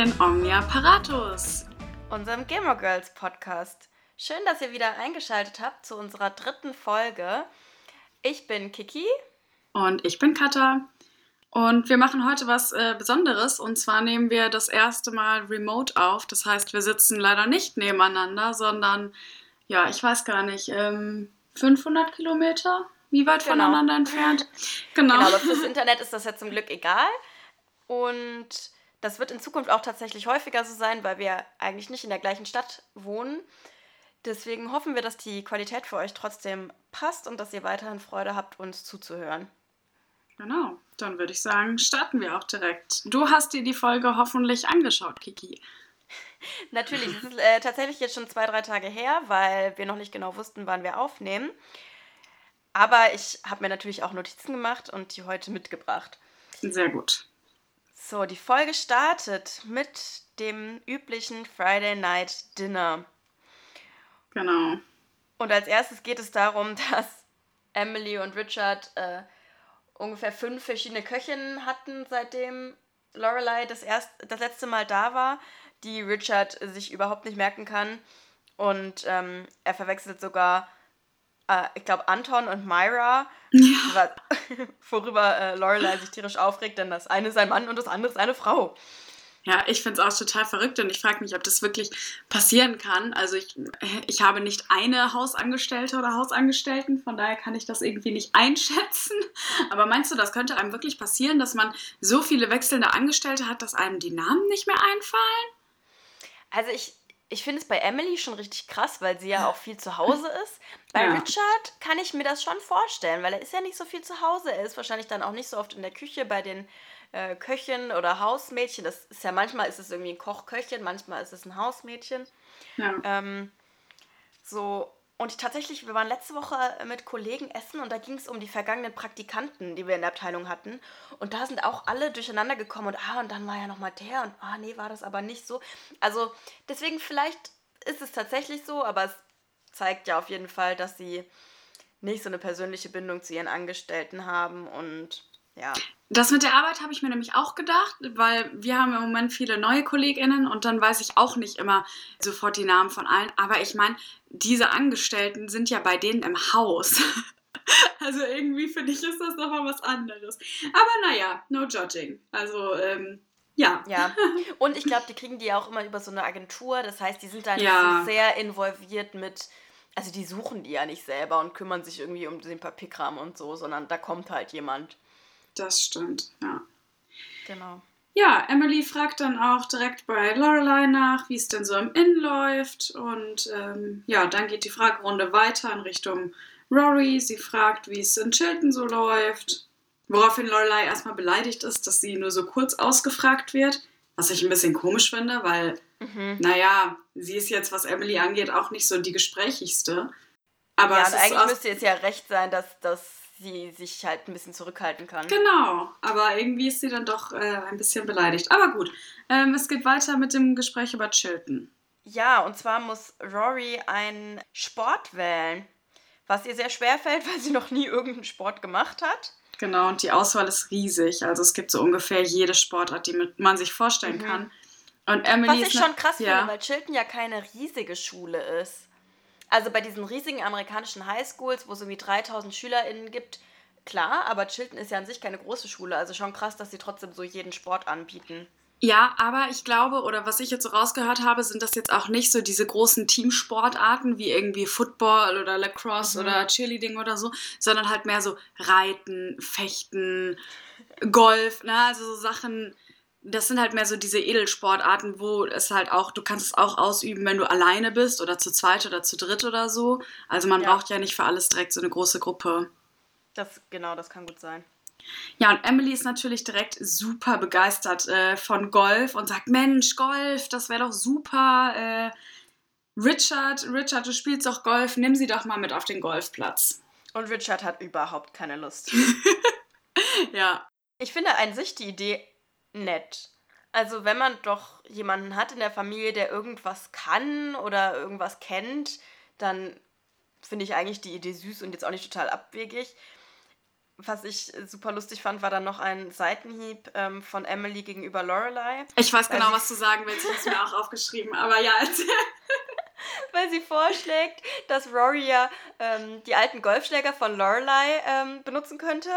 in Omnia Paratus, unserem Gamer Girls Podcast. Schön, dass ihr wieder eingeschaltet habt zu unserer dritten Folge. Ich bin Kiki. Und ich bin Katha. Und wir machen heute was äh, Besonderes. Und zwar nehmen wir das erste Mal remote auf. Das heißt, wir sitzen leider nicht nebeneinander, sondern, ja, ich weiß gar nicht, ähm, 500 Kilometer? Wie weit genau. voneinander entfernt? Genau. genau, aber fürs Internet ist das ja zum Glück egal. Und das wird in Zukunft auch tatsächlich häufiger so sein, weil wir eigentlich nicht in der gleichen Stadt wohnen. Deswegen hoffen wir, dass die Qualität für euch trotzdem passt und dass ihr weiterhin Freude habt, uns zuzuhören. Genau, dann würde ich sagen, starten wir auch direkt. Du hast dir die Folge hoffentlich angeschaut, Kiki. Natürlich, es ist äh, tatsächlich jetzt schon zwei, drei Tage her, weil wir noch nicht genau wussten, wann wir aufnehmen. Aber ich habe mir natürlich auch Notizen gemacht und die heute mitgebracht. Sehr gut. So, die Folge startet mit dem üblichen Friday Night Dinner. Genau. Und als erstes geht es darum, dass Emily und Richard äh, ungefähr fünf verschiedene Köchinnen hatten, seitdem Lorelei das, erst, das letzte Mal da war, die Richard sich überhaupt nicht merken kann. Und ähm, er verwechselt sogar, äh, ich glaube, Anton und Myra, ja. worüber äh, Lorelei sich tierisch aufregt, denn das eine ist ein Mann und das andere ist eine Frau. Ja, ich finde es auch total verrückt und ich frage mich, ob das wirklich passieren kann. Also ich, ich habe nicht eine Hausangestellte oder Hausangestellten, von daher kann ich das irgendwie nicht einschätzen. Aber meinst du, das könnte einem wirklich passieren, dass man so viele wechselnde Angestellte hat, dass einem die Namen nicht mehr einfallen? Also ich, ich finde es bei Emily schon richtig krass, weil sie ja auch viel zu Hause ist. Bei ja. Richard kann ich mir das schon vorstellen, weil er ist ja nicht so viel zu Hause. Er ist wahrscheinlich dann auch nicht so oft in der Küche bei den äh, Köchin oder Hausmädchen. Das ist ja manchmal ist es irgendwie ein Kochköchin, manchmal ist es ein Hausmädchen. Ja. Ähm, so, und tatsächlich, wir waren letzte Woche mit Kollegen essen und da ging es um die vergangenen Praktikanten, die wir in der Abteilung hatten. Und da sind auch alle durcheinander gekommen und ah, und dann war ja nochmal der und ah, nee, war das aber nicht so. Also deswegen vielleicht ist es tatsächlich so, aber es zeigt ja auf jeden Fall, dass sie nicht so eine persönliche Bindung zu ihren Angestellten haben und ja. Das mit der Arbeit habe ich mir nämlich auch gedacht, weil wir haben im Moment viele neue KollegInnen und dann weiß ich auch nicht immer sofort die Namen von allen. Aber ich meine, diese Angestellten sind ja bei denen im Haus. also irgendwie finde ich, ist das nochmal was anderes. Aber naja, no judging. Also, ähm, ja. Ja. Und ich glaube, die kriegen die auch immer über so eine Agentur. Das heißt, die sind da nicht ja. sehr involviert mit. Also, die suchen die ja nicht selber und kümmern sich irgendwie um den Papierkram und so, sondern da kommt halt jemand. Das stimmt, ja. Genau. Ja, Emily fragt dann auch direkt bei Lorelei nach, wie es denn so im Inn läuft. Und ähm, ja, dann geht die Fragerunde weiter in Richtung Rory. Sie fragt, wie es in Chilton so läuft. Woraufhin Lorelei erstmal beleidigt ist, dass sie nur so kurz ausgefragt wird. Was ich ein bisschen komisch finde, weil, mhm. naja, sie ist jetzt, was Emily angeht, auch nicht so die gesprächigste. Aber ja, eigentlich müsste es ja recht sein, dass, dass sie sich halt ein bisschen zurückhalten kann. Genau, aber irgendwie ist sie dann doch äh, ein bisschen beleidigt. Aber gut, ähm, es geht weiter mit dem Gespräch über Chilton. Ja, und zwar muss Rory einen Sport wählen, was ihr sehr schwer fällt, weil sie noch nie irgendeinen Sport gemacht hat. Genau, und die Auswahl ist riesig. Also es gibt so ungefähr jede Sportart, die man sich vorstellen mhm. kann. Und Emily was ich schon krass ja. finde, weil Chilton ja keine riesige Schule ist. Also bei diesen riesigen amerikanischen Highschools, wo es irgendwie 3000 SchülerInnen gibt, klar, aber Chilton ist ja an sich keine große Schule. Also schon krass, dass sie trotzdem so jeden Sport anbieten. Ja, aber ich glaube, oder was ich jetzt so rausgehört habe, sind das jetzt auch nicht so diese großen Teamsportarten wie irgendwie Football oder Lacrosse mhm. oder Cheerleading oder so, sondern halt mehr so Reiten, Fechten, Golf, ne? Also so Sachen, das sind halt mehr so diese Edelsportarten, wo es halt auch, du kannst es auch ausüben, wenn du alleine bist oder zu zweit oder zu dritt oder so. Also man ja. braucht ja nicht für alles direkt so eine große Gruppe. Das, genau, das kann gut sein. Ja, und Emily ist natürlich direkt super begeistert äh, von Golf und sagt, Mensch, Golf, das wäre doch super. Äh, Richard, Richard, du spielst doch Golf, nimm sie doch mal mit auf den Golfplatz. Und Richard hat überhaupt keine Lust. ja. Ich finde an sich die Idee nett. Also wenn man doch jemanden hat in der Familie, der irgendwas kann oder irgendwas kennt, dann finde ich eigentlich die Idee süß und jetzt auch nicht total abwegig. was ich super lustig fand, war dann noch ein Seitenhieb ähm, von Emily gegenüber Lorelei. Ich weiß genau, was du sagen willst. Ich habe es mir auch aufgeschrieben. Aber ja. Weil sie vorschlägt, dass Rory ja ähm, die alten Golfschläger von Lorelei ähm, benutzen könnte.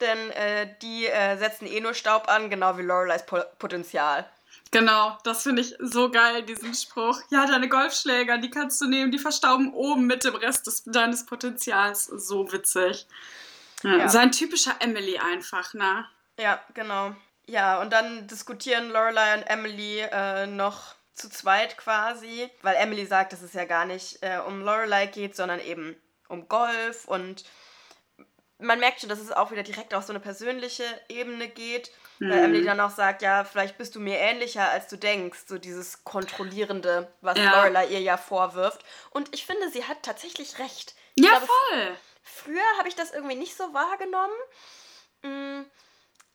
Denn äh, die äh, setzen eh nur Staub an, genau wie Lorelei's po Potenzial. Genau, das finde ich so geil, diesen Spruch. Ja, deine Golfschläger, die kannst du nehmen, die verstauben oben mit dem Rest des, deines Potenzials. So witzig. Ja, ja. So ein typischer Emily einfach, ne? Ja, genau. Ja, und dann diskutieren Lorelei und Emily äh, noch zu zweit quasi, weil Emily sagt, dass es ja gar nicht äh, um Lorelei geht, sondern eben um Golf und man merkt schon, dass es auch wieder direkt auf so eine persönliche Ebene geht. Mhm. Weil Emily dann auch sagt, ja, vielleicht bist du mir ähnlicher, als du denkst. So dieses Kontrollierende, was ja. Lorelei ihr ja vorwirft. Und ich finde, sie hat tatsächlich recht. Ich ja, glaube, voll. Früher habe ich das irgendwie nicht so wahrgenommen. Mm,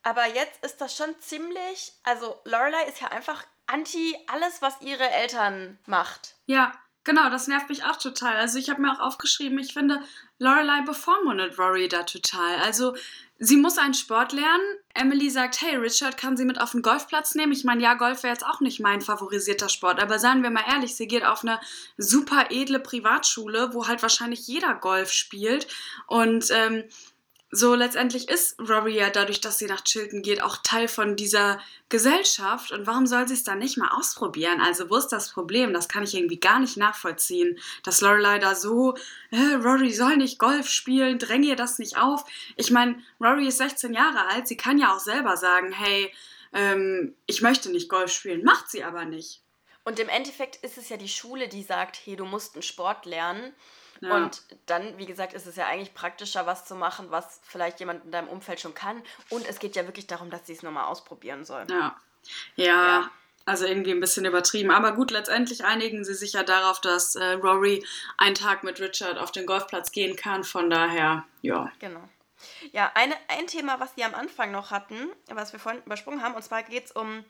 aber jetzt ist das schon ziemlich. Also, Lorelei ist ja einfach anti alles, was ihre Eltern macht. Ja, genau, das nervt mich auch total. Also, ich habe mir auch aufgeschrieben, ich finde, Lorelei bevormundet Rory da total. Also, sie muss einen Sport lernen. Emily sagt, hey, Richard kann sie mit auf den Golfplatz nehmen. Ich meine, ja, Golf wäre jetzt auch nicht mein favorisierter Sport, aber seien wir mal ehrlich, sie geht auf eine super edle Privatschule, wo halt wahrscheinlich jeder Golf spielt. Und ähm, so letztendlich ist Rory ja dadurch, dass sie nach Chilton geht, auch Teil von dieser Gesellschaft. Und warum soll sie es dann nicht mal ausprobieren? Also, wo ist das Problem? Das kann ich irgendwie gar nicht nachvollziehen. Dass Lorelei da so, äh, Rory soll nicht Golf spielen, dränge ihr das nicht auf. Ich meine, Rory ist 16 Jahre alt, sie kann ja auch selber sagen, hey, ähm, ich möchte nicht Golf spielen, macht sie aber nicht. Und im Endeffekt ist es ja die Schule, die sagt, hey, du musst einen Sport lernen. Ja. Und dann, wie gesagt, ist es ja eigentlich praktischer, was zu machen, was vielleicht jemand in deinem Umfeld schon kann. Und es geht ja wirklich darum, dass sie es nochmal ausprobieren sollen. Ja. ja. ja. Also irgendwie ein bisschen übertrieben. Aber gut, letztendlich einigen sie sich ja darauf, dass äh, Rory einen Tag mit Richard auf den Golfplatz gehen kann. Von daher, ja. Genau. Ja, eine, ein Thema, was sie am Anfang noch hatten, was wir vorhin übersprungen haben, und zwar geht es um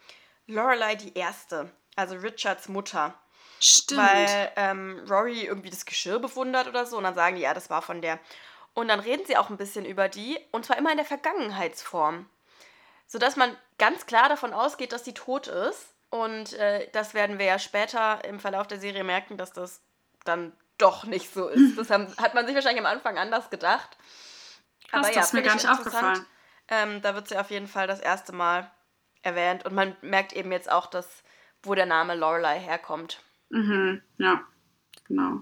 Lorelei die Erste, also Richards Mutter. Stimmt. Weil ähm, Rory irgendwie das Geschirr bewundert oder so und dann sagen die, ja, das war von der. Und dann reden sie auch ein bisschen über die und zwar immer in der Vergangenheitsform. Sodass man ganz klar davon ausgeht, dass sie tot ist. Und äh, das werden wir ja später im Verlauf der Serie merken, dass das dann doch nicht so ist. Das haben, hat man sich wahrscheinlich am Anfang anders gedacht. Krass, Aber ja, das ist mir gar nicht aufgefallen. Ähm, da wird sie auf jeden Fall das erste Mal erwähnt. Und man merkt eben jetzt auch, dass, wo der Name Lorelei herkommt. Mhm, ja, genau.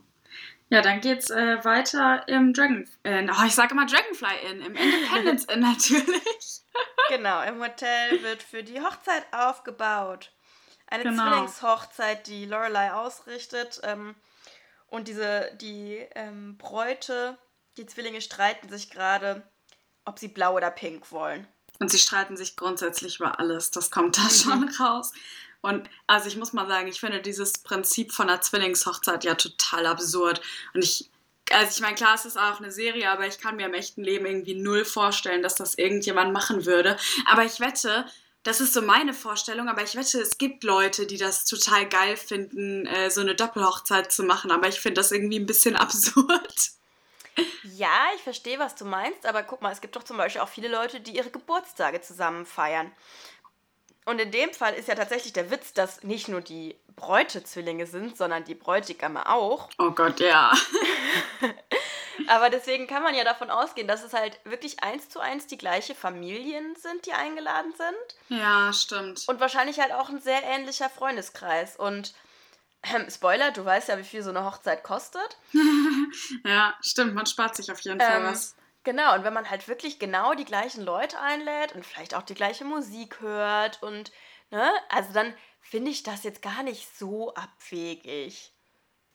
Ja, dann geht's äh, weiter im Dragon, äh, oh, ich sage immer Dragonfly Inn, im Independence Inn natürlich. genau, im Hotel wird für die Hochzeit aufgebaut. Eine genau. Zwillingshochzeit, die Lorelei ausrichtet. Ähm, und diese, die ähm, Bräute, die Zwillinge streiten sich gerade, ob sie blau oder pink wollen. Und sie streiten sich grundsätzlich über alles, das kommt da mhm. schon raus. Und also ich muss mal sagen, ich finde dieses Prinzip von einer Zwillingshochzeit ja total absurd. Und ich, also ich meine, klar, es ist auch eine Serie, aber ich kann mir im echten Leben irgendwie null vorstellen, dass das irgendjemand machen würde. Aber ich wette, das ist so meine Vorstellung, aber ich wette, es gibt Leute, die das total geil finden, äh, so eine Doppelhochzeit zu machen. Aber ich finde das irgendwie ein bisschen absurd. Ja, ich verstehe, was du meinst, aber guck mal, es gibt doch zum Beispiel auch viele Leute, die ihre Geburtstage zusammen feiern. Und in dem Fall ist ja tatsächlich der Witz, dass nicht nur die Bräute Zwillinge sind, sondern die Bräutigame auch. Oh Gott, ja. Aber deswegen kann man ja davon ausgehen, dass es halt wirklich eins zu eins die gleiche Familien sind, die eingeladen sind. Ja, stimmt. Und wahrscheinlich halt auch ein sehr ähnlicher Freundeskreis. Und ähm, Spoiler, du weißt ja, wie viel so eine Hochzeit kostet. ja, stimmt, man spart sich auf jeden Fall ähm, was. Genau, und wenn man halt wirklich genau die gleichen Leute einlädt und vielleicht auch die gleiche Musik hört und, ne, also dann finde ich das jetzt gar nicht so abwegig.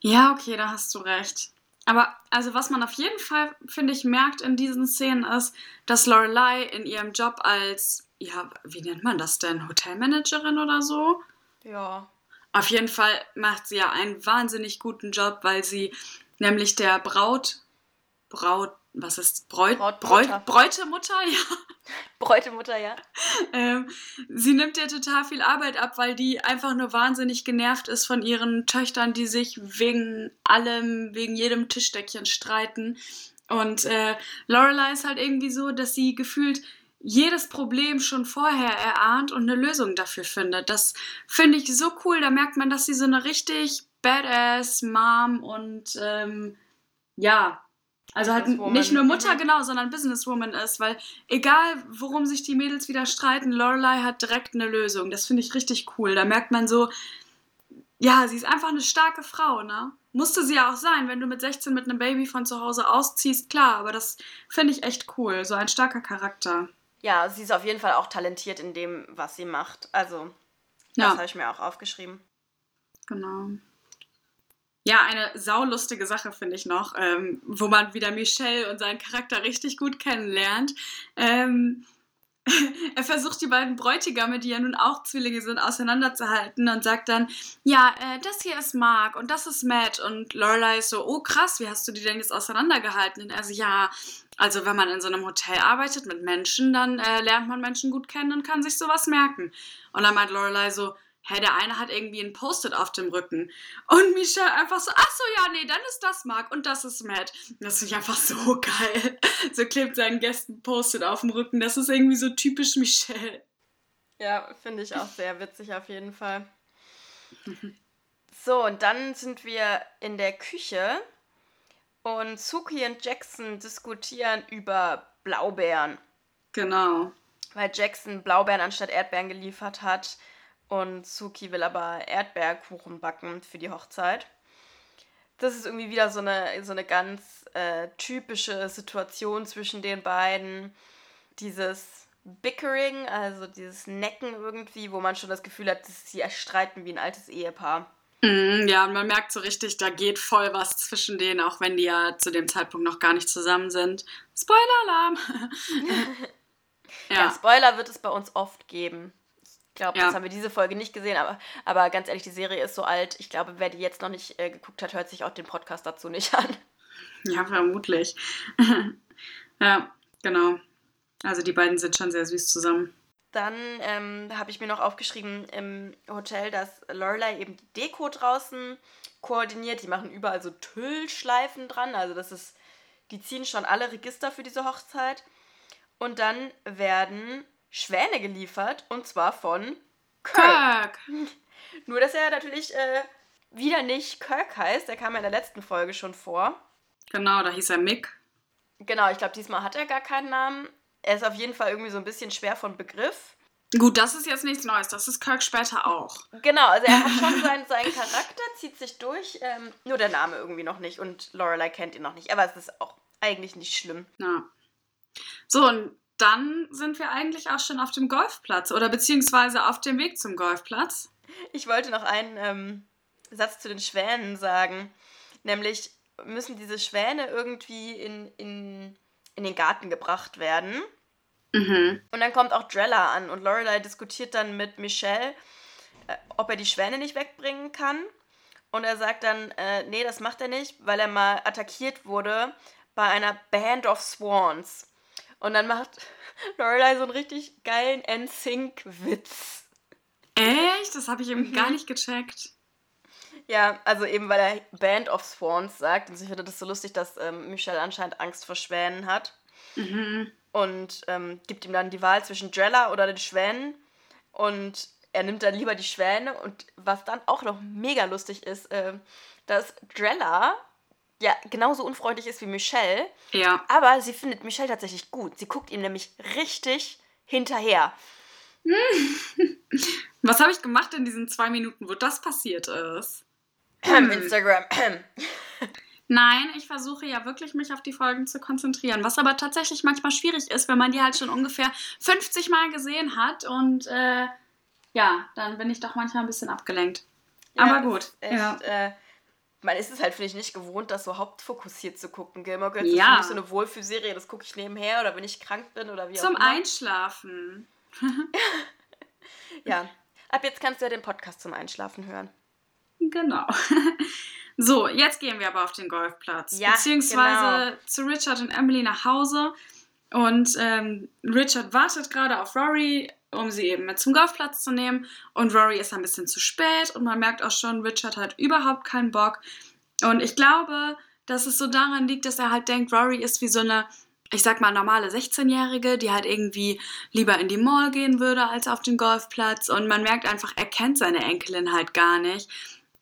Ja, okay, da hast du recht. Aber also was man auf jeden Fall, finde ich, merkt in diesen Szenen ist, dass Lorelei in ihrem Job als, ja, wie nennt man das denn, Hotelmanagerin oder so? Ja. Auf jeden Fall macht sie ja einen wahnsinnig guten Job, weil sie nämlich der Braut, Braut, was ist Bräut, Braut, Bräut, Bräutemutter, ja. Bräutemutter, ja. Ähm, sie nimmt ihr total viel Arbeit ab, weil die einfach nur wahnsinnig genervt ist von ihren Töchtern, die sich wegen allem, wegen jedem Tischdeckchen streiten. Und äh, Lorelei ist halt irgendwie so, dass sie gefühlt jedes Problem schon vorher erahnt und eine Lösung dafür findet. Das finde ich so cool. Da merkt man, dass sie so eine richtig badass Mom und ähm, ja, also halt nicht nur Mutter, genau, sondern Businesswoman ist, weil egal, worum sich die Mädels wieder streiten, Lorelei hat direkt eine Lösung. Das finde ich richtig cool. Da merkt man so, ja, sie ist einfach eine starke Frau, ne? Musste sie ja auch sein, wenn du mit 16 mit einem Baby von zu Hause ausziehst, klar, aber das finde ich echt cool. So ein starker Charakter. Ja, sie ist auf jeden Fall auch talentiert in dem, was sie macht. Also, das ja. habe ich mir auch aufgeschrieben. Genau. Ja, eine saulustige Sache finde ich noch, ähm, wo man wieder Michelle und seinen Charakter richtig gut kennenlernt. Ähm, er versucht die beiden Bräutigame, die ja nun auch Zwillinge sind, auseinanderzuhalten und sagt dann, ja, äh, das hier ist Mark und das ist Matt und Lorelei ist so, oh krass, wie hast du die denn jetzt auseinandergehalten? Und er so, ja, also wenn man in so einem Hotel arbeitet mit Menschen, dann äh, lernt man Menschen gut kennen und kann sich sowas merken. Und dann meint Lorelei so, hä, der eine hat irgendwie ein Post-it auf dem Rücken. Und Michelle einfach so, ach so, ja, nee, dann ist das Mark und das ist Matt. Das finde ich einfach so geil. So klebt seinen Gästen Post-it auf dem Rücken. Das ist irgendwie so typisch Michelle. Ja, finde ich auch sehr witzig auf jeden Fall. So, und dann sind wir in der Küche und Suki und Jackson diskutieren über Blaubeeren. Genau. Weil Jackson Blaubeeren anstatt Erdbeeren geliefert hat und Suki will aber Erdbeerkuchen backen für die Hochzeit. Das ist irgendwie wieder so eine, so eine ganz äh, typische Situation zwischen den beiden. Dieses Bickering, also dieses Necken irgendwie, wo man schon das Gefühl hat, dass sie streiten wie ein altes Ehepaar. Mm, ja, und man merkt so richtig, da geht voll was zwischen denen, auch wenn die ja zu dem Zeitpunkt noch gar nicht zusammen sind. Spoiler-Alarm! ja. ja, Spoiler wird es bei uns oft geben glaube, ja. das haben wir diese Folge nicht gesehen, aber, aber ganz ehrlich, die Serie ist so alt. Ich glaube, wer die jetzt noch nicht äh, geguckt hat, hört sich auch den Podcast dazu nicht an. Ja, vermutlich. ja, genau. Also die beiden sind schon sehr süß zusammen. Dann ähm, habe ich mir noch aufgeschrieben im Hotel, dass Lorelei eben die Deko draußen koordiniert. Die machen überall so Tüllschleifen dran. Also das ist, die ziehen schon alle Register für diese Hochzeit. Und dann werden Schwäne geliefert und zwar von Kirk. Kirk. Nur, dass er natürlich äh, wieder nicht Kirk heißt. Der kam ja in der letzten Folge schon vor. Genau, da hieß er Mick. Genau, ich glaube, diesmal hat er gar keinen Namen. Er ist auf jeden Fall irgendwie so ein bisschen schwer von Begriff. Gut, das ist jetzt nichts Neues. Das ist Kirk später auch. Genau, also er hat schon seinen, seinen Charakter, zieht sich durch. Ähm, nur der Name irgendwie noch nicht und Lorelei kennt ihn noch nicht. Aber es ist auch eigentlich nicht schlimm. Ja. So, und dann sind wir eigentlich auch schon auf dem Golfplatz oder beziehungsweise auf dem Weg zum Golfplatz. Ich wollte noch einen ähm, Satz zu den Schwänen sagen. Nämlich müssen diese Schwäne irgendwie in, in, in den Garten gebracht werden. Mhm. Und dann kommt auch Drella an und Lorelei diskutiert dann mit Michelle, äh, ob er die Schwäne nicht wegbringen kann. Und er sagt dann, äh, nee, das macht er nicht, weil er mal attackiert wurde bei einer Band of Swans. Und dann macht Lorelei so einen richtig geilen NSYNC-Witz. Echt? Das habe ich eben mhm. gar nicht gecheckt. Ja, also eben weil er Band of Swans sagt. Und ich finde das so lustig, dass ähm, Michelle anscheinend Angst vor Schwänen hat. Mhm. Und ähm, gibt ihm dann die Wahl zwischen Drella oder den Schwänen. Und er nimmt dann lieber die Schwäne. Und was dann auch noch mega lustig ist, äh, dass Drella ja genauso unfreundlich ist wie Michelle. Ja. Aber sie findet Michelle tatsächlich gut. Sie guckt ihm nämlich richtig hinterher. Was habe ich gemacht in diesen zwei Minuten, wo das passiert ist? Instagram. Nein, ich versuche ja wirklich mich auf die Folgen zu konzentrieren, was aber tatsächlich manchmal schwierig ist, wenn man die halt schon ungefähr 50 Mal gesehen hat und äh, ja, dann bin ich doch manchmal ein bisschen abgelenkt. Ja, aber gut. Echt, ja. Äh, man ist es halt, finde ich, nicht gewohnt, das so hauptfokussiert zu gucken. Gilmore Girls ja. ist für mich so eine Wohlfühlserie, das gucke ich nebenher oder wenn ich krank bin oder wie Zum auch immer. Zum Einschlafen. ja, ab jetzt kannst du ja den Podcast zum Einschlafen hören. Genau. So, jetzt gehen wir aber auf den Golfplatz. Ja, beziehungsweise genau. zu Richard und Emily nach Hause. Und ähm, Richard wartet gerade auf Rory, um sie eben mit zum Golfplatz zu nehmen. Und Rory ist ein bisschen zu spät und man merkt auch schon, Richard hat überhaupt keinen Bock. Und ich glaube, dass es so daran liegt, dass er halt denkt, Rory ist wie so eine, ich sag mal, normale 16-Jährige, die halt irgendwie lieber in die Mall gehen würde als auf den Golfplatz. Und man merkt einfach, er kennt seine Enkelin halt gar nicht.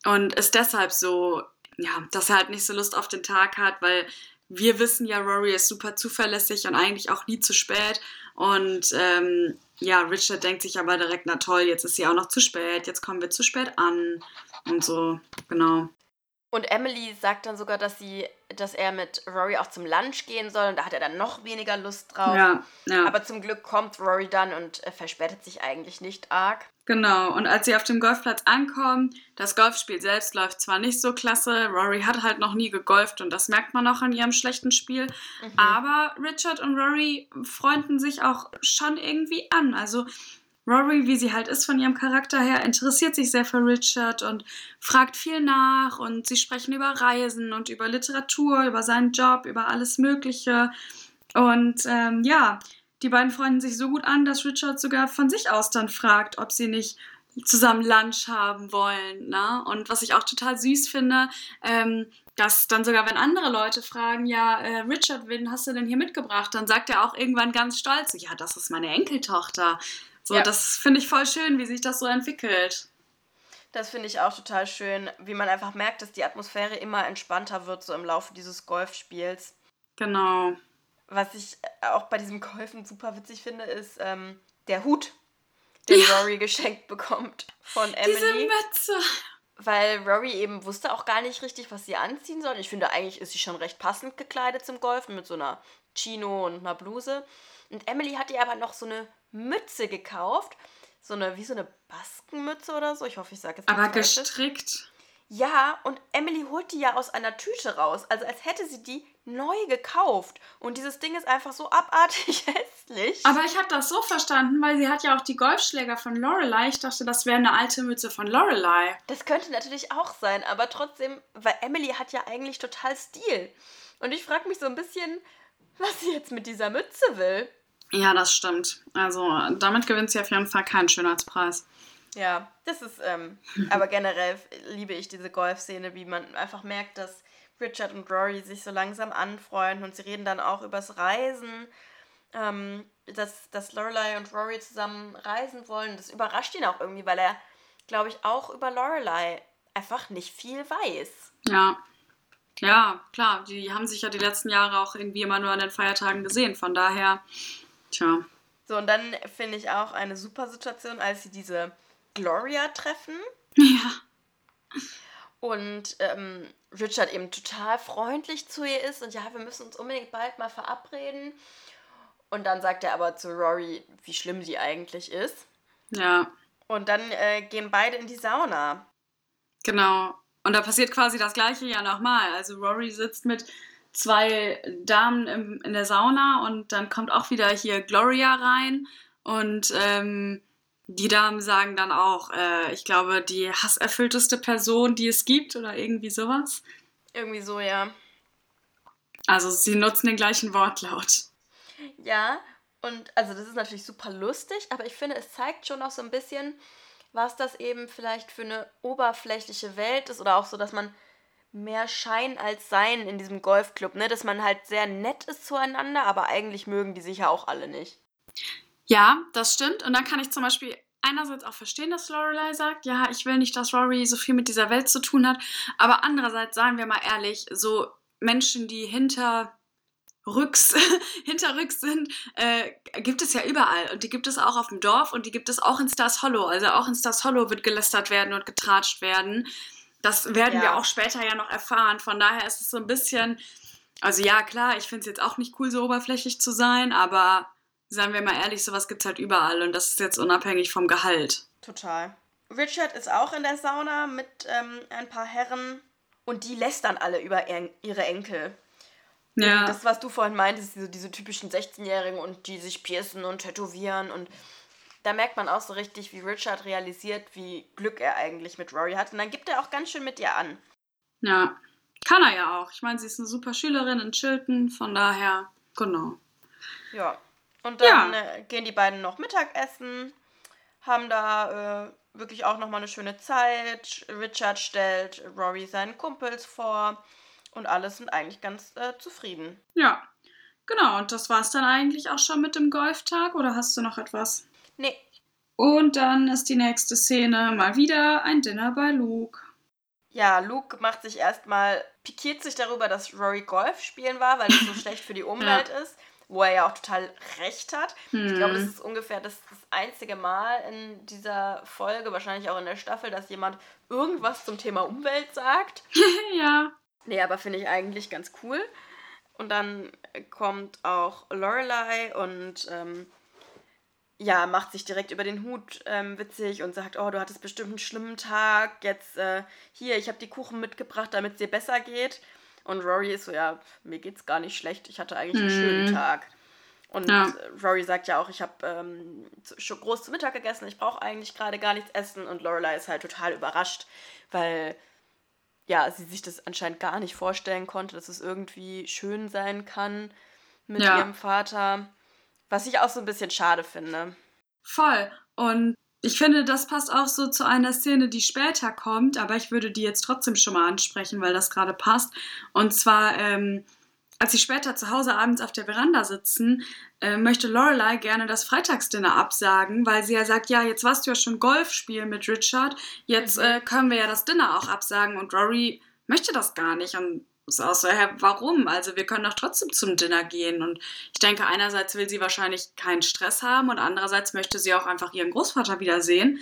Und ist deshalb so, ja, dass er halt nicht so Lust auf den Tag hat, weil wir wissen ja, Rory ist super zuverlässig und eigentlich auch nie zu spät. Und ähm, ja, Richard denkt sich aber direkt, na toll, jetzt ist sie auch noch zu spät, jetzt kommen wir zu spät an und so, genau. Und Emily sagt dann sogar, dass sie, dass er mit Rory auch zum Lunch gehen soll und da hat er dann noch weniger Lust drauf. Ja, ja. Aber zum Glück kommt Rory dann und äh, verspätet sich eigentlich nicht arg. Genau, und als sie auf dem Golfplatz ankommen, das Golfspiel selbst läuft zwar nicht so klasse, Rory hat halt noch nie gegolft und das merkt man auch an ihrem schlechten Spiel, mhm. aber Richard und Rory freunden sich auch schon irgendwie an. Also Rory, wie sie halt ist von ihrem Charakter her, interessiert sich sehr für Richard und fragt viel nach und sie sprechen über Reisen und über Literatur, über seinen Job, über alles Mögliche. Und ähm, ja, die beiden freunden sich so gut an, dass Richard sogar von sich aus dann fragt, ob sie nicht zusammen Lunch haben wollen. Ne? Und was ich auch total süß finde, ähm, dass dann sogar, wenn andere Leute fragen, ja, äh, Richard, wen hast du denn hier mitgebracht? Dann sagt er auch irgendwann ganz stolz, ja, das ist meine Enkeltochter. So, ja. das finde ich voll schön, wie sich das so entwickelt. Das finde ich auch total schön, wie man einfach merkt, dass die Atmosphäre immer entspannter wird, so im Laufe dieses Golfspiels. Genau. Was ich auch bei diesem Golfen super witzig finde, ist ähm, der Hut, den ja. Rory geschenkt bekommt von Emily. Diese Mütze. Weil Rory eben wusste auch gar nicht richtig, was sie anziehen soll. Ich finde, eigentlich ist sie schon recht passend gekleidet zum Golfen mit so einer Chino und einer Bluse. Und Emily hat ihr aber noch so eine Mütze gekauft. So eine, wie so eine Baskenmütze oder so. Ich hoffe, ich sage jetzt Aber gestrickt. Ja, und Emily holt die ja aus einer Tüte raus. Also als hätte sie die neu gekauft. Und dieses Ding ist einfach so abartig hässlich. Aber ich habe das so verstanden, weil sie hat ja auch die Golfschläger von Lorelei. Ich dachte, das wäre eine alte Mütze von Lorelei. Das könnte natürlich auch sein, aber trotzdem, weil Emily hat ja eigentlich total Stil. Und ich frage mich so ein bisschen, was sie jetzt mit dieser Mütze will. Ja, das stimmt. Also damit gewinnt sie auf jeden Fall keinen Schönheitspreis. Ja, das ist, ähm, aber generell liebe ich diese Golfszene, wie man einfach merkt, dass Richard und Rory sich so langsam anfreunden und sie reden dann auch übers Reisen, ähm, dass, dass Lorelei und Rory zusammen reisen wollen. Das überrascht ihn auch irgendwie, weil er, glaube ich, auch über Lorelei einfach nicht viel weiß. Ja. Ja, klar, die haben sich ja die letzten Jahre auch irgendwie immer nur an den Feiertagen gesehen. Von daher Tja. So, und dann finde ich auch eine super Situation, als sie diese Gloria treffen. Ja. Und ähm, Richard eben total freundlich zu ihr ist und ja, wir müssen uns unbedingt bald mal verabreden. Und dann sagt er aber zu Rory, wie schlimm sie eigentlich ist. Ja. Und dann äh, gehen beide in die Sauna. Genau. Und da passiert quasi das gleiche ja nochmal. Also Rory sitzt mit zwei Damen im, in der Sauna und dann kommt auch wieder hier Gloria rein und ähm, die Damen sagen dann auch, äh, ich glaube, die hasserfüllteste Person, die es gibt oder irgendwie sowas. Irgendwie so, ja. Also sie nutzen den gleichen Wortlaut. Ja, und also das ist natürlich super lustig, aber ich finde, es zeigt schon auch so ein bisschen, was das eben vielleicht für eine oberflächliche Welt ist oder auch so, dass man mehr Schein als Sein in diesem Golfclub, ne? Dass man halt sehr nett ist zueinander, aber eigentlich mögen die sich ja auch alle nicht. Ja, das stimmt. Und dann kann ich zum Beispiel einerseits auch verstehen, dass Lorelei sagt, ja, ich will nicht, dass Rory so viel mit dieser Welt zu tun hat. Aber andererseits, sagen wir mal ehrlich, so Menschen, die hinter Rücks, hinterrücks sind, äh, gibt es ja überall. Und die gibt es auch auf dem Dorf und die gibt es auch in Stars Hollow. Also auch in Stars Hollow wird gelästert werden und getratscht werden. Das werden ja. wir auch später ja noch erfahren. Von daher ist es so ein bisschen, also ja, klar, ich finde es jetzt auch nicht cool, so oberflächlich zu sein, aber seien wir mal ehrlich, sowas gibt es halt überall und das ist jetzt unabhängig vom Gehalt. Total. Richard ist auch in der Sauna mit ähm, ein paar Herren und die lästern alle über ihre Enkel. Ja. Und das, was du vorhin meintest, diese, diese typischen 16-Jährigen und die sich piercen und tätowieren und da merkt man auch so richtig, wie Richard realisiert, wie Glück er eigentlich mit Rory hat. Und dann gibt er auch ganz schön mit ihr an. Ja, kann er ja auch. Ich meine, sie ist eine super Schülerin in Chilton, von daher, genau. Ja, und dann ja. äh, gehen die beiden noch Mittagessen, haben da äh, wirklich auch nochmal eine schöne Zeit. Richard stellt Rory seinen Kumpels vor. Und alle sind eigentlich ganz äh, zufrieden. Ja, genau. Und das war es dann eigentlich auch schon mit dem Golftag oder hast du noch etwas? Nee. Und dann ist die nächste Szene mal wieder ein Dinner bei Luke. Ja, Luke macht sich erstmal, pikiert sich darüber, dass Rory Golf spielen war, weil es so schlecht für die Umwelt ja. ist wo er ja auch total recht hat. Hm. Ich glaube, das ist ungefähr das, das einzige Mal in dieser Folge, wahrscheinlich auch in der Staffel, dass jemand irgendwas zum Thema Umwelt sagt. ja. Nee, aber finde ich eigentlich ganz cool. Und dann kommt auch Lorelei und ähm, ja, macht sich direkt über den Hut ähm, witzig und sagt, oh, du hattest bestimmt einen schlimmen Tag. Jetzt äh, hier, ich habe die Kuchen mitgebracht, damit es dir besser geht. Und Rory ist so, ja, mir geht's gar nicht schlecht. Ich hatte eigentlich einen mhm. schönen Tag. Und ja. Rory sagt ja auch, ich habe ähm, schon groß zu Mittag gegessen, ich brauche eigentlich gerade gar nichts essen. Und Lorelei ist halt total überrascht, weil ja, sie sich das anscheinend gar nicht vorstellen konnte, dass es irgendwie schön sein kann mit ja. ihrem Vater. Was ich auch so ein bisschen schade finde. Voll. Und ich finde, das passt auch so zu einer Szene, die später kommt, aber ich würde die jetzt trotzdem schon mal ansprechen, weil das gerade passt. Und zwar, ähm, als sie später zu Hause abends auf der Veranda sitzen, äh, möchte Lorelei gerne das Freitagsdinner absagen, weil sie ja sagt, ja, jetzt warst du ja schon Golf spielen mit Richard, jetzt mhm. äh, können wir ja das Dinner auch absagen und Rory möchte das gar nicht und ist auch so, hä, warum? Also wir können doch trotzdem zum Dinner gehen. Und ich denke, einerseits will sie wahrscheinlich keinen Stress haben und andererseits möchte sie auch einfach ihren Großvater wiedersehen.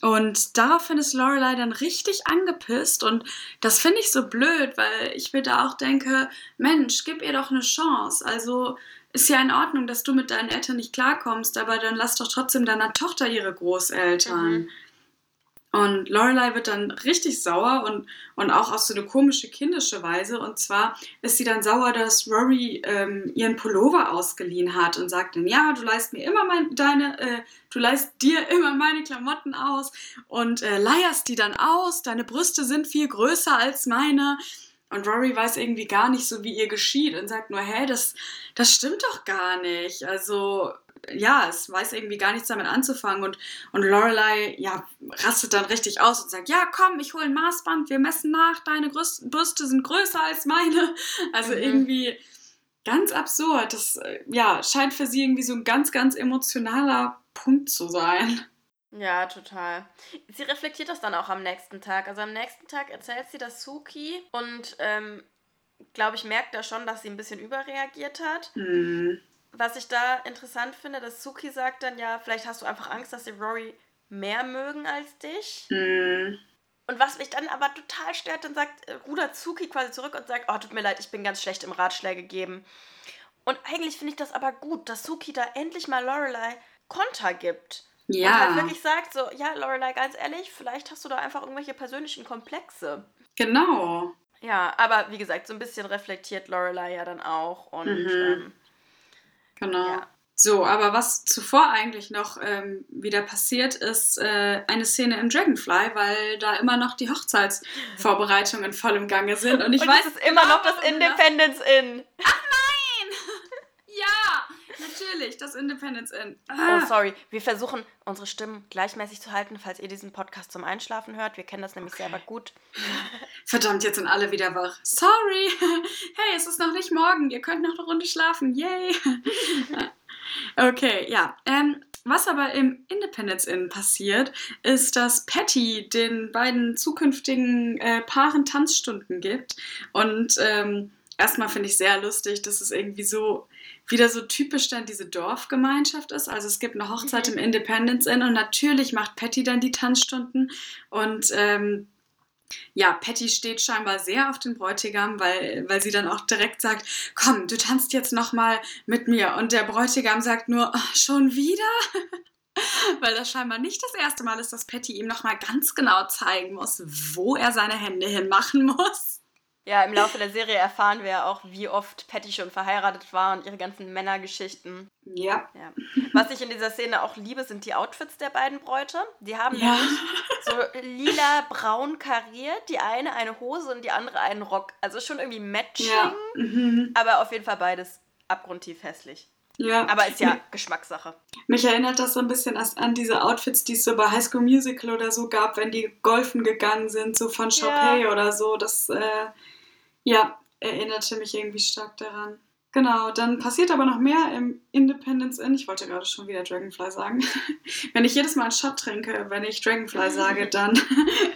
Und daraufhin ist Lorelei dann richtig angepisst und das finde ich so blöd, weil ich mir da auch denke, Mensch, gib ihr doch eine Chance. Also ist ja in Ordnung, dass du mit deinen Eltern nicht klarkommst, aber dann lass doch trotzdem deiner Tochter ihre Großeltern. Mhm. Und Lorelei wird dann richtig sauer und, und auch auf so eine komische kindische Weise. Und zwar ist sie dann sauer, dass Rory ähm, ihren Pullover ausgeliehen hat und sagt dann, ja, du leist mir immer mein, deine, äh, du leist dir immer meine Klamotten aus und äh, leierst die dann aus. Deine Brüste sind viel größer als meine. Und Rory weiß irgendwie gar nicht so, wie ihr geschieht und sagt nur, hä, das, das stimmt doch gar nicht. Also ja, es weiß irgendwie gar nichts damit anzufangen und, und Lorelei, ja, rastet dann richtig aus und sagt, ja, komm, ich hole ein Maßband, wir messen nach, deine Brüste sind größer als meine. Also mhm. irgendwie ganz absurd. Das, äh, ja, scheint für sie irgendwie so ein ganz, ganz emotionaler Punkt zu sein. Ja, total. Sie reflektiert das dann auch am nächsten Tag. Also am nächsten Tag erzählt sie das Suki und, ähm, glaube ich, merkt da schon, dass sie ein bisschen überreagiert hat. Mhm was ich da interessant finde, dass Suki sagt dann ja, vielleicht hast du einfach Angst, dass die Rory mehr mögen als dich. Mhm. Und was mich dann aber total stört, dann sagt, äh, rudert Suki quasi zurück und sagt, oh, tut mir leid, ich bin ganz schlecht im Ratschläge geben. Und eigentlich finde ich das aber gut, dass Suki da endlich mal Lorelei Konter gibt. Ja. Und halt wirklich sagt so, ja, Lorelei, ganz ehrlich, vielleicht hast du da einfach irgendwelche persönlichen Komplexe. Genau. Ja, aber wie gesagt, so ein bisschen reflektiert Lorelei ja dann auch und mhm. ähm, Genau. Ja. So, aber was zuvor eigentlich noch ähm, wieder passiert, ist äh, eine Szene im Dragonfly, weil da immer noch die Hochzeitsvorbereitungen in vollem Gange sind. Und ich und weiß. Es ist immer genau, noch das Independence Inn. Ach! Natürlich, das Independence Inn. Ah. Oh, sorry. Wir versuchen, unsere Stimmen gleichmäßig zu halten, falls ihr diesen Podcast zum Einschlafen hört. Wir kennen das nämlich okay. selber gut. Verdammt, jetzt sind alle wieder wach. Sorry. Hey, es ist noch nicht morgen. Ihr könnt noch eine Runde schlafen. Yay. Okay, ja. Ähm, was aber im Independence Inn passiert, ist, dass Patty den beiden zukünftigen äh, Paaren Tanzstunden gibt. Und ähm, erstmal finde ich sehr lustig, dass es irgendwie so wieder so typisch dann diese Dorfgemeinschaft ist. Also es gibt eine Hochzeit mhm. im Independence Inn und natürlich macht Patty dann die Tanzstunden und ähm, ja, Patty steht scheinbar sehr auf den Bräutigam, weil, weil sie dann auch direkt sagt, komm, du tanzt jetzt nochmal mit mir. Und der Bräutigam sagt nur, oh, schon wieder? weil das scheinbar nicht das erste Mal ist, dass Patty ihm nochmal ganz genau zeigen muss, wo er seine Hände hinmachen muss. Ja, im Laufe der Serie erfahren wir ja auch, wie oft Patty schon verheiratet war und ihre ganzen Männergeschichten. Ja. ja. Was ich in dieser Szene auch liebe, sind die Outfits der beiden Bräute. Die haben ja. so lila-braun kariert. Die eine eine Hose und die andere einen Rock. Also schon irgendwie Matching. Ja. Mhm. Aber auf jeden Fall beides abgrundtief hässlich. Ja. Aber ist ja Geschmackssache. Mich erinnert das so ein bisschen an diese Outfits, die es so bei High School Musical oder so gab, wenn die golfen gegangen sind, so von Chopin ja. oder so. Das, äh, ja, erinnerte mich irgendwie stark daran. Genau, dann passiert aber noch mehr im Independence Inn. Ich wollte gerade schon wieder Dragonfly sagen. wenn ich jedes Mal einen Shot trinke, wenn ich Dragonfly sage, dann.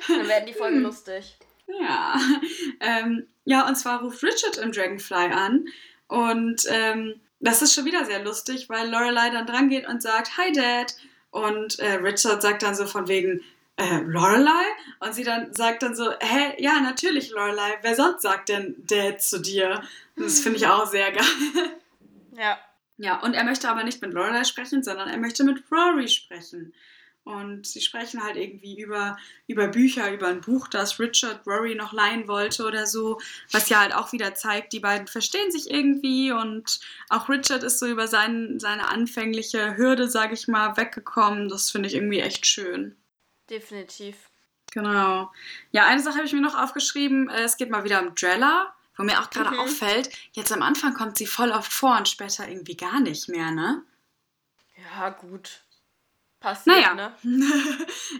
dann werden die Folgen lustig. Ja. Ähm, ja, und zwar ruft Richard im Dragonfly an. Und ähm, das ist schon wieder sehr lustig, weil Lorelei dann dran geht und sagt, Hi Dad. Und äh, Richard sagt dann so von wegen, äh, Lorelei? Und sie dann sagt dann so, hä, ja, natürlich Lorelei. Wer sonst sagt denn Dad zu dir? Das finde ich auch sehr geil. Ja. Ja, und er möchte aber nicht mit Lorelei sprechen, sondern er möchte mit Rory sprechen. Und sie sprechen halt irgendwie über, über Bücher, über ein Buch, das Richard Rory noch leihen wollte oder so, was ja halt auch wieder zeigt, die beiden verstehen sich irgendwie und auch Richard ist so über sein, seine anfängliche Hürde, sage ich mal, weggekommen. Das finde ich irgendwie echt schön. Definitiv. Genau. Ja, eine Sache habe ich mir noch aufgeschrieben. Äh, es geht mal wieder um Drella, wo mir auch gerade mhm. auffällt, jetzt am Anfang kommt sie voll oft vor und später irgendwie gar nicht mehr, ne? Ja, gut. Passiert, naja. ne?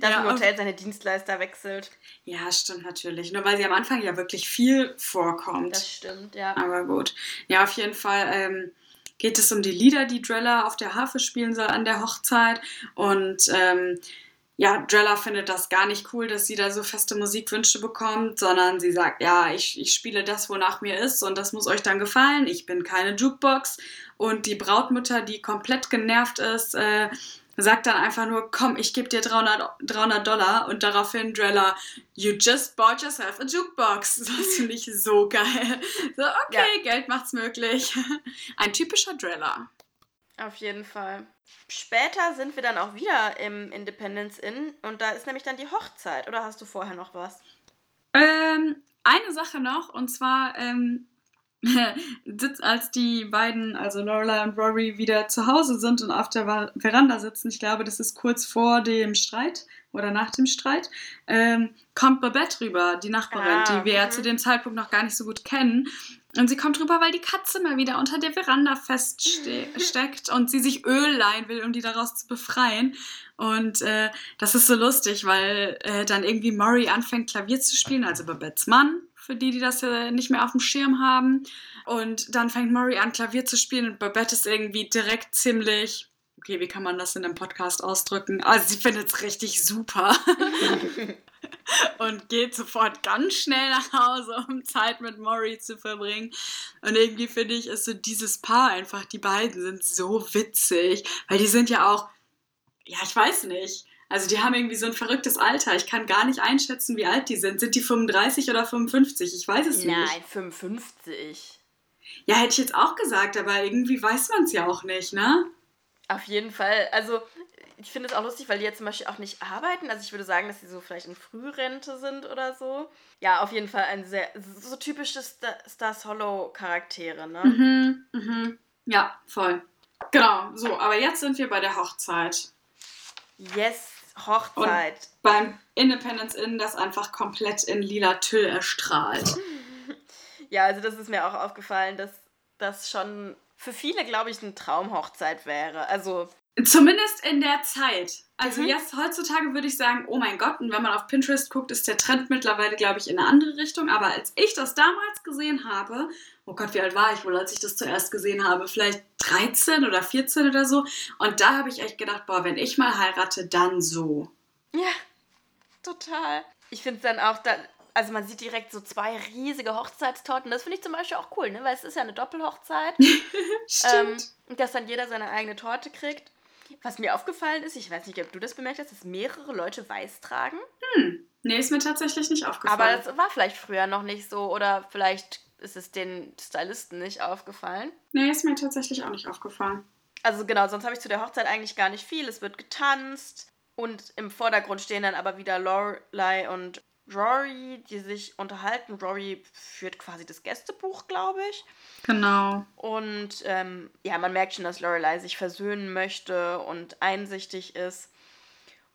Dass ja, im Hotel seine Dienstleister wechselt. Ja, stimmt natürlich. Nur weil sie am Anfang ja wirklich viel vorkommt. Das stimmt, ja. Aber gut. Ja, auf jeden Fall ähm, geht es um die Lieder, die Drella auf der Harfe spielen soll an der Hochzeit. Und ähm, ja, Drella findet das gar nicht cool, dass sie da so feste Musikwünsche bekommt, sondern sie sagt, ja, ich, ich spiele das, wonach mir ist und das muss euch dann gefallen. Ich bin keine Jukebox. Und die Brautmutter, die komplett genervt ist, äh, sagt dann einfach nur, komm, ich gebe dir 300, 300 Dollar und daraufhin Drella, you just bought yourself a Jukebox. Das finde ich so geil. So, okay, ja. Geld macht's möglich. Ein typischer Drella. Auf jeden Fall. Später sind wir dann auch wieder im Independence Inn und da ist nämlich dann die Hochzeit. Oder hast du vorher noch was? Ähm, eine Sache noch und zwar ähm, als die beiden, also Lorelei und Rory, wieder zu Hause sind und auf der Veranda sitzen, ich glaube, das ist kurz vor dem Streit oder nach dem Streit, ähm, kommt Babette rüber, die Nachbarin, ah, die wir ja zu dem Zeitpunkt noch gar nicht so gut kennen. Und sie kommt rüber, weil die Katze mal wieder unter der Veranda feststeckt und sie sich Öl leihen will, um die daraus zu befreien. Und äh, das ist so lustig, weil äh, dann irgendwie Murray anfängt, Klavier zu spielen, also Babettes Mann, für die, die das äh, nicht mehr auf dem Schirm haben. Und dann fängt Murray an, Klavier zu spielen und Babette ist irgendwie direkt ziemlich okay, wie kann man das in einem Podcast ausdrücken? Also sie findet es richtig super. und geht sofort ganz schnell nach Hause, um Zeit mit Maury zu verbringen. Und irgendwie finde ich, ist so dieses Paar einfach, die beiden sind so witzig, weil die sind ja auch, ja, ich weiß nicht. Also die haben irgendwie so ein verrücktes Alter. Ich kann gar nicht einschätzen, wie alt die sind. Sind die 35 oder 55? Ich weiß es Nein, nicht. Nein, 55. Ja, hätte ich jetzt auch gesagt, aber irgendwie weiß man es ja auch nicht, ne? Auf jeden Fall. Also ich finde es auch lustig, weil die jetzt zum Beispiel auch nicht arbeiten. Also ich würde sagen, dass sie so vielleicht in Frührente sind oder so. Ja, auf jeden Fall ein sehr, so typische Star Stars Hollow Charaktere, ne? Mhm, mhm. Ja, voll. Genau, so, aber jetzt sind wir bei der Hochzeit. Yes, Hochzeit. Und beim Independence Inn, das einfach komplett in lila Tüll erstrahlt. ja, also das ist mir auch aufgefallen, dass das schon für viele, glaube ich, eine Traumhochzeit wäre. Also. Zumindest in der Zeit. Also mhm. jetzt heutzutage würde ich sagen, oh mein Gott, und wenn man auf Pinterest guckt, ist der Trend mittlerweile, glaube ich, in eine andere Richtung. Aber als ich das damals gesehen habe, oh Gott, wie alt war ich wohl, als ich das zuerst gesehen habe? Vielleicht 13 oder 14 oder so. Und da habe ich echt gedacht, boah, wenn ich mal heirate, dann so. Ja, total. Ich finde es dann auch, da, also man sieht direkt so zwei riesige Hochzeitstorten. Das finde ich zum Beispiel auch cool, ne? weil es ist ja eine Doppelhochzeit. Stimmt. Ähm, dass dann jeder seine eigene Torte kriegt. Was mir aufgefallen ist, ich weiß nicht, ob du das bemerkt hast, dass mehrere Leute weiß tragen. Hm. Nee, ist mir tatsächlich nicht aufgefallen. Aber das war vielleicht früher noch nicht so oder vielleicht ist es den Stylisten nicht aufgefallen. Nee, ist mir tatsächlich auch nicht aufgefallen. Also genau, sonst habe ich zu der Hochzeit eigentlich gar nicht viel. Es wird getanzt und im Vordergrund stehen dann aber wieder Lorelei und Rory, die sich unterhalten. Rory führt quasi das Gästebuch, glaube ich. Genau. Und ähm, ja, man merkt schon, dass Lorelei sich versöhnen möchte und einsichtig ist.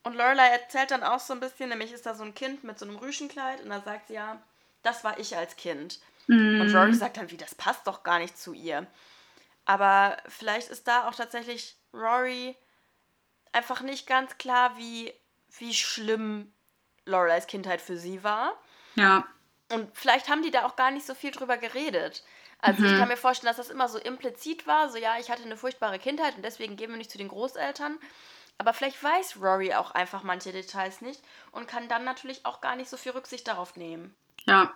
Und Lorelei erzählt dann auch so ein bisschen, nämlich ist da so ein Kind mit so einem Rüschenkleid und da sagt sie ja, das war ich als Kind. Mm. Und Rory sagt dann, wie, das passt doch gar nicht zu ihr. Aber vielleicht ist da auch tatsächlich Rory einfach nicht ganz klar, wie, wie schlimm Lorelei's Kindheit für sie war. Ja. Und vielleicht haben die da auch gar nicht so viel drüber geredet. Also mhm. ich kann mir vorstellen, dass das immer so implizit war, so ja, ich hatte eine furchtbare Kindheit und deswegen gehen wir nicht zu den Großeltern. Aber vielleicht weiß Rory auch einfach manche Details nicht und kann dann natürlich auch gar nicht so viel Rücksicht darauf nehmen. Ja.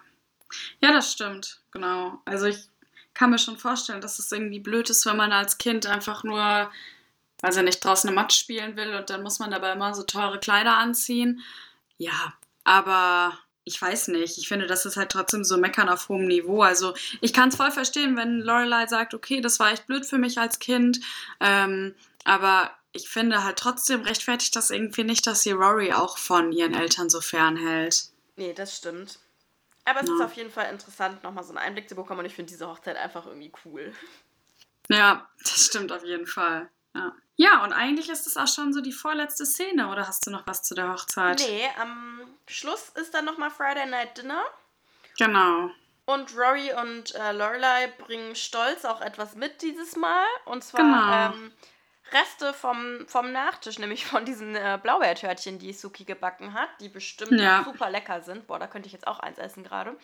Ja, das stimmt, genau. Also ich kann mir schon vorstellen, dass es irgendwie blöd ist, wenn man als Kind einfach nur, weiß ich nicht, draußen eine Matsch spielen will und dann muss man dabei immer so teure Kleider anziehen. Ja, aber ich weiß nicht. Ich finde, das ist halt trotzdem so meckern auf hohem Niveau. Also ich kann es voll verstehen, wenn Lorelei sagt, okay, das war echt blöd für mich als Kind. Ähm, aber ich finde halt trotzdem rechtfertigt das irgendwie nicht, dass sie Rory auch von ihren Eltern so fernhält. Nee, das stimmt. Aber es ja. ist auf jeden Fall interessant, nochmal so einen Einblick zu bekommen und ich finde diese Hochzeit einfach irgendwie cool. Ja, das stimmt auf jeden Fall. Ja. Ja, und eigentlich ist es auch schon so die vorletzte Szene, oder hast du noch was zu der Hochzeit? Nee, am Schluss ist dann nochmal Friday Night Dinner. Genau. Und Rory und äh, Lorelei bringen stolz auch etwas mit dieses Mal. Und zwar genau. ähm, Reste vom, vom Nachtisch, nämlich von diesen äh, Blaubeertörtchen, die Suki gebacken hat, die bestimmt ja. super lecker sind. Boah, da könnte ich jetzt auch eins essen gerade.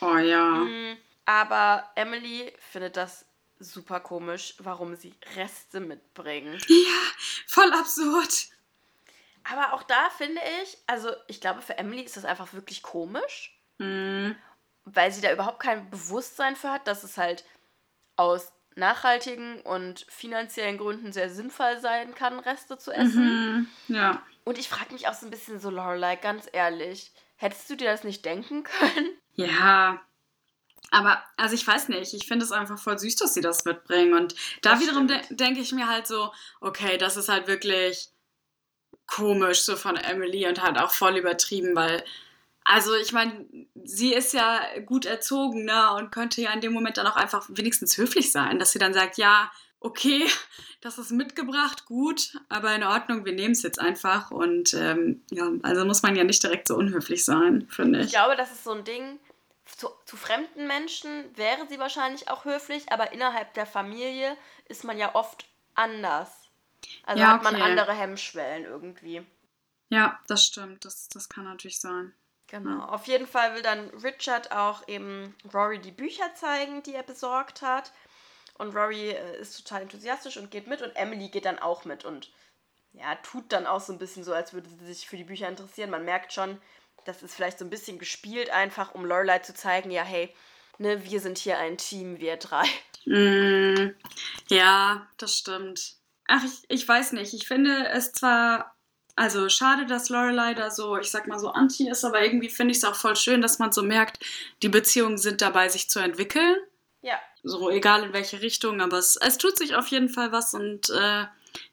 Oh ja. Mhm, aber Emily findet das super komisch, warum sie Reste mitbringen. Ja, voll absurd. Aber auch da finde ich, also ich glaube, für Emily ist das einfach wirklich komisch, mhm. weil sie da überhaupt kein Bewusstsein für hat, dass es halt aus nachhaltigen und finanziellen Gründen sehr sinnvoll sein kann, Reste zu essen. Mhm. Ja. Und ich frage mich auch so ein bisschen so, Lorelei, ganz ehrlich, hättest du dir das nicht denken können? Ja, aber, also ich weiß nicht, ich finde es einfach voll süß, dass sie das mitbringen. Und da das wiederum de denke ich mir halt so, okay, das ist halt wirklich komisch so von Emily und halt auch voll übertrieben, weil, also ich meine, sie ist ja gut erzogen, ne, und könnte ja in dem Moment dann auch einfach wenigstens höflich sein, dass sie dann sagt, ja, okay, das ist mitgebracht, gut, aber in Ordnung, wir nehmen es jetzt einfach. Und ähm, ja, also muss man ja nicht direkt so unhöflich sein, finde ich. Ich glaube, das ist so ein Ding, zu, zu, fremden Menschen wäre sie wahrscheinlich auch höflich, aber innerhalb der Familie ist man ja oft anders. Also ja, hat man andere Hemmschwellen irgendwie. Ja, das stimmt. Das, das kann natürlich sein. Genau. Ja. Auf jeden Fall will dann Richard auch eben Rory die Bücher zeigen, die er besorgt hat. Und Rory äh, ist total enthusiastisch und geht mit und Emily geht dann auch mit und ja, tut dann auch so ein bisschen so, als würde sie sich für die Bücher interessieren. Man merkt schon, das ist vielleicht so ein bisschen gespielt, einfach um Lorelei zu zeigen, ja, hey, ne, wir sind hier ein Team, wir drei. Mm, ja, das stimmt. Ach, ich, ich weiß nicht. Ich finde es zwar, also schade, dass Lorelei da so, ich sag mal so anti ist, aber irgendwie finde ich es auch voll schön, dass man so merkt, die Beziehungen sind dabei, sich zu entwickeln. Ja. So, egal in welche Richtung, aber es, es tut sich auf jeden Fall was und äh,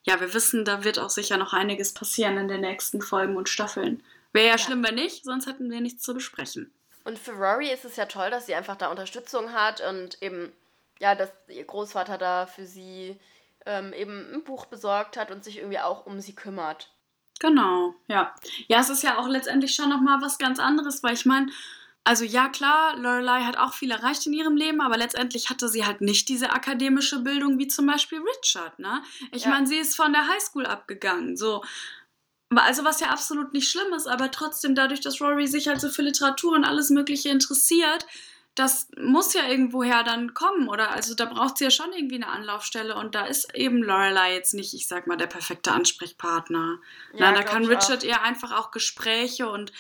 ja, wir wissen, da wird auch sicher noch einiges passieren in den nächsten Folgen und Staffeln. Wäre ja, ja, schlimm, wenn nicht, sonst hätten wir nichts zu besprechen. Und für Rory ist es ja toll, dass sie einfach da Unterstützung hat und eben, ja, dass ihr Großvater da für sie ähm, eben ein Buch besorgt hat und sich irgendwie auch um sie kümmert. Genau, ja. Ja, es ist ja auch letztendlich schon nochmal was ganz anderes, weil ich meine, also ja klar, Lorelei hat auch viel erreicht in ihrem Leben, aber letztendlich hatte sie halt nicht diese akademische Bildung wie zum Beispiel Richard, ne? Ich ja. meine, sie ist von der Highschool abgegangen, so. Also was ja absolut nicht schlimm ist, aber trotzdem dadurch, dass Rory sich halt so für Literatur und alles Mögliche interessiert, das muss ja irgendwoher dann kommen, oder? Also da braucht sie ja schon irgendwie eine Anlaufstelle und da ist eben Lorelei jetzt nicht, ich sag mal, der perfekte Ansprechpartner. Ja, Na, da kann Richard auch. ihr einfach auch Gespräche und,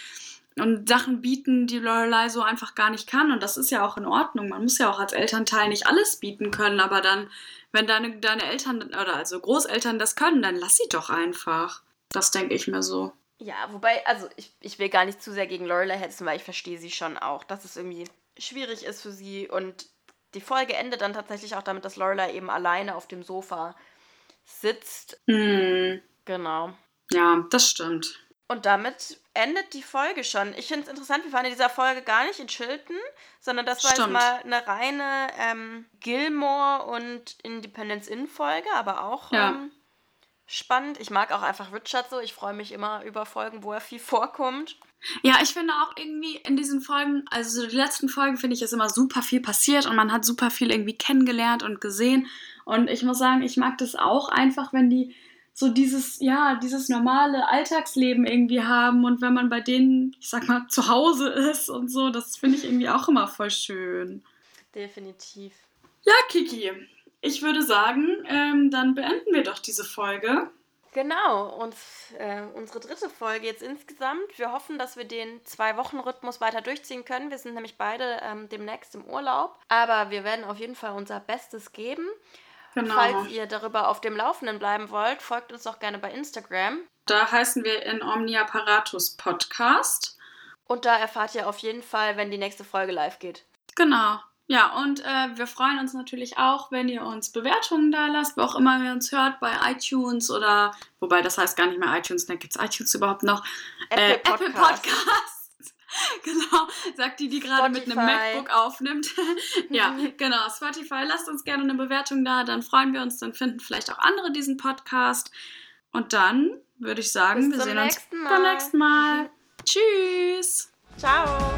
und Sachen bieten, die Lorelei so einfach gar nicht kann. Und das ist ja auch in Ordnung. Man muss ja auch als Elternteil nicht alles bieten können, aber dann, wenn deine, deine Eltern oder also Großeltern das können, dann lass sie doch einfach. Das denke ich mir so. Ja, wobei, also ich, ich will gar nicht zu sehr gegen Lorelei hetzen, weil ich verstehe sie schon auch, dass es irgendwie schwierig ist für sie. Und die Folge endet dann tatsächlich auch damit, dass Lorelei eben alleine auf dem Sofa sitzt. Hm. Genau. Ja, das stimmt. Und damit endet die Folge schon. Ich finde es interessant, wir waren in dieser Folge gar nicht in Chilton, sondern das war Stimmt. jetzt mal eine reine ähm, Gilmore und Independence Inn-Folge, aber auch ja. ähm, spannend. Ich mag auch einfach Richard so. Ich freue mich immer über Folgen, wo er viel vorkommt. Ja, ich finde auch irgendwie in diesen Folgen, also die letzten Folgen finde ich, ist immer super viel passiert und man hat super viel irgendwie kennengelernt und gesehen. Und ich muss sagen, ich mag das auch einfach, wenn die so dieses, ja, dieses normale Alltagsleben irgendwie haben und wenn man bei denen, ich sag mal, zu Hause ist und so, das finde ich irgendwie auch immer voll schön. Definitiv. Ja, Kiki, ich würde sagen, ähm, dann beenden wir doch diese Folge. Genau, und äh, unsere dritte Folge jetzt insgesamt. Wir hoffen, dass wir den Zwei-Wochen-Rhythmus weiter durchziehen können. Wir sind nämlich beide ähm, demnächst im Urlaub. Aber wir werden auf jeden Fall unser Bestes geben. Genau. Falls ihr darüber auf dem Laufenden bleiben wollt, folgt uns doch gerne bei Instagram. Da heißen wir in Omnia Paratus Podcast. Und da erfahrt ihr auf jeden Fall, wenn die nächste Folge live geht. Genau. Ja, und äh, wir freuen uns natürlich auch, wenn ihr uns Bewertungen da lasst, wo auch immer ihr uns hört, bei iTunes oder, wobei das heißt gar nicht mehr iTunes, ne, gibt es iTunes überhaupt noch? Apple, äh, Podcast. Apple Podcast. genau, sagt die, die gerade mit einem MacBook aufnimmt. ja, genau, Spotify, lasst uns gerne eine Bewertung da, dann freuen wir uns, dann finden vielleicht auch andere diesen Podcast. Und dann würde ich sagen, Bis wir sehen uns beim nächsten Mal. Tschüss. Ciao.